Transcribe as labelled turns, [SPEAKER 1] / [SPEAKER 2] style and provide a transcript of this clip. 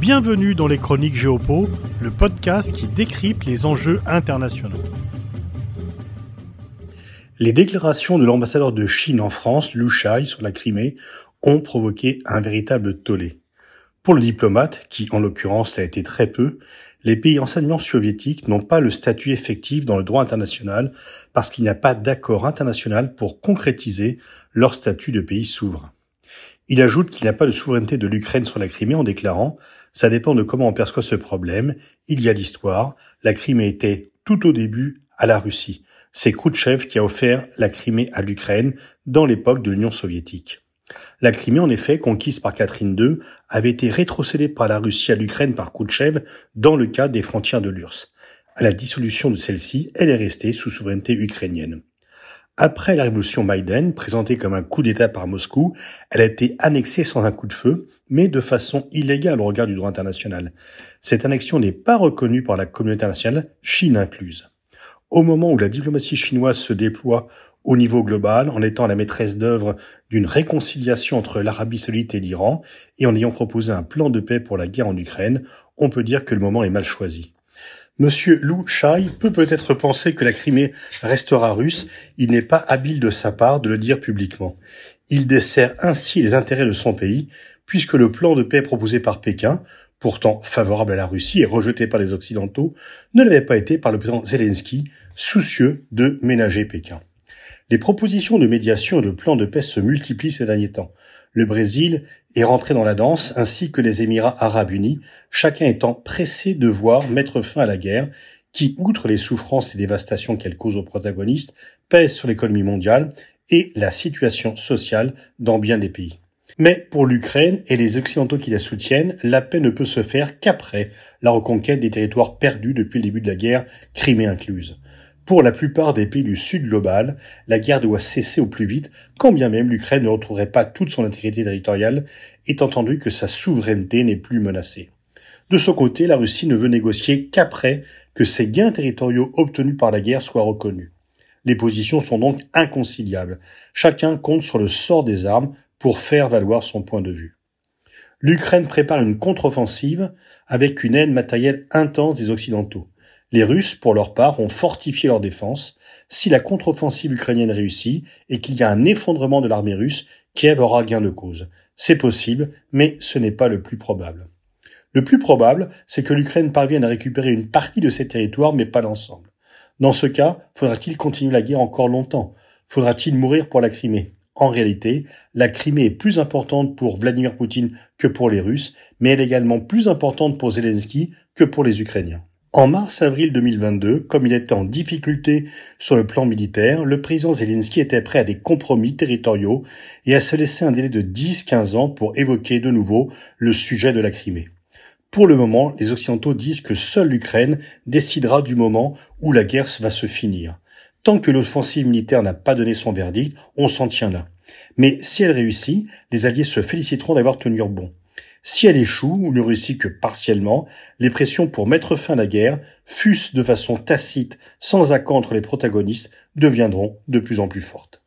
[SPEAKER 1] Bienvenue dans les Chroniques Géopo, le podcast qui décrypte les enjeux internationaux. Les déclarations de l'ambassadeur de Chine en France, Lu Shai, sur la Crimée ont provoqué un véritable tollé. Pour le diplomate, qui en l'occurrence l'a été très peu, les pays enseignements soviétiques n'ont pas le statut effectif dans le droit international parce qu'il n'y a pas d'accord international pour concrétiser leur statut de pays souverain. Il ajoute qu'il n'y a pas de souveraineté de l'Ukraine sur la Crimée en déclarant ⁇ ça dépend de comment on perçoit ce problème, il y a l'histoire, la Crimée était tout au début à la Russie. C'est Khrouchtchev qui a offert la Crimée à l'Ukraine dans l'époque de l'Union soviétique. La Crimée, en effet, conquise par Catherine II, avait été rétrocédée par la Russie à l'Ukraine par Khrouchtchev dans le cadre des frontières de l'URSS. À la dissolution de celle-ci, elle est restée sous souveraineté ukrainienne. Après la révolution Maïden, présentée comme un coup d'État par Moscou, elle a été annexée sans un coup de feu, mais de façon illégale au regard du droit international. Cette annexion n'est pas reconnue par la communauté internationale, Chine incluse. Au moment où la diplomatie chinoise se déploie au niveau global, en étant la maîtresse d'œuvre d'une réconciliation entre l'Arabie saoudite et l'Iran, et en ayant proposé un plan de paix pour la guerre en Ukraine, on peut dire que le moment est mal choisi. Monsieur Lou Shai peut peut-être penser que la Crimée restera russe, il n'est pas habile de sa part de le dire publiquement. Il dessert ainsi les intérêts de son pays, puisque le plan de paix proposé par Pékin, pourtant favorable à la Russie et rejeté par les Occidentaux, ne l'avait pas été par le président Zelensky, soucieux de ménager Pékin. Les propositions de médiation et de plan de paix se multiplient ces derniers temps. Le Brésil est rentré dans la danse, ainsi que les Émirats arabes unis, chacun étant pressé de voir mettre fin à la guerre, qui, outre les souffrances et dévastations qu'elle cause aux protagonistes, pèse sur l'économie mondiale et la situation sociale dans bien des pays. Mais pour l'Ukraine et les Occidentaux qui la soutiennent, la paix ne peut se faire qu'après la reconquête des territoires perdus depuis le début de la guerre, Crimée incluse. Pour la plupart des pays du Sud global, la guerre doit cesser au plus vite, quand bien même l'Ukraine ne retrouverait pas toute son intégrité territoriale, étant entendu que sa souveraineté n'est plus menacée. De son côté, la Russie ne veut négocier qu'après que ses gains territoriaux obtenus par la guerre soient reconnus. Les positions sont donc inconciliables. Chacun compte sur le sort des armes pour faire valoir son point de vue. L'Ukraine prépare une contre-offensive avec une aide matérielle intense des Occidentaux. Les Russes, pour leur part, ont fortifié leur défense. Si la contre-offensive ukrainienne réussit et qu'il y a un effondrement de l'armée russe, Kiev aura gain de cause. C'est possible, mais ce n'est pas le plus probable. Le plus probable, c'est que l'Ukraine parvienne à récupérer une partie de ses territoires, mais pas l'ensemble. Dans ce cas, faudra-t-il continuer la guerre encore longtemps? Faudra-t-il mourir pour la Crimée? En réalité, la Crimée est plus importante pour Vladimir Poutine que pour les Russes, mais elle est également plus importante pour Zelensky que pour les Ukrainiens. En mars-avril 2022, comme il était en difficulté sur le plan militaire, le président Zelensky était prêt à des compromis territoriaux et à se laisser un délai de 10-15 ans pour évoquer de nouveau le sujet de la Crimée. Pour le moment, les Occidentaux disent que seule l'Ukraine décidera du moment où la guerre va se finir. Tant que l'offensive militaire n'a pas donné son verdict, on s'en tient là. Mais si elle réussit, les Alliés se féliciteront d'avoir tenu bon. Si elle échoue ou ne réussit que partiellement, les pressions pour mettre fin à la guerre, fût-ce de façon tacite, sans accord entre les protagonistes, deviendront de plus en plus fortes.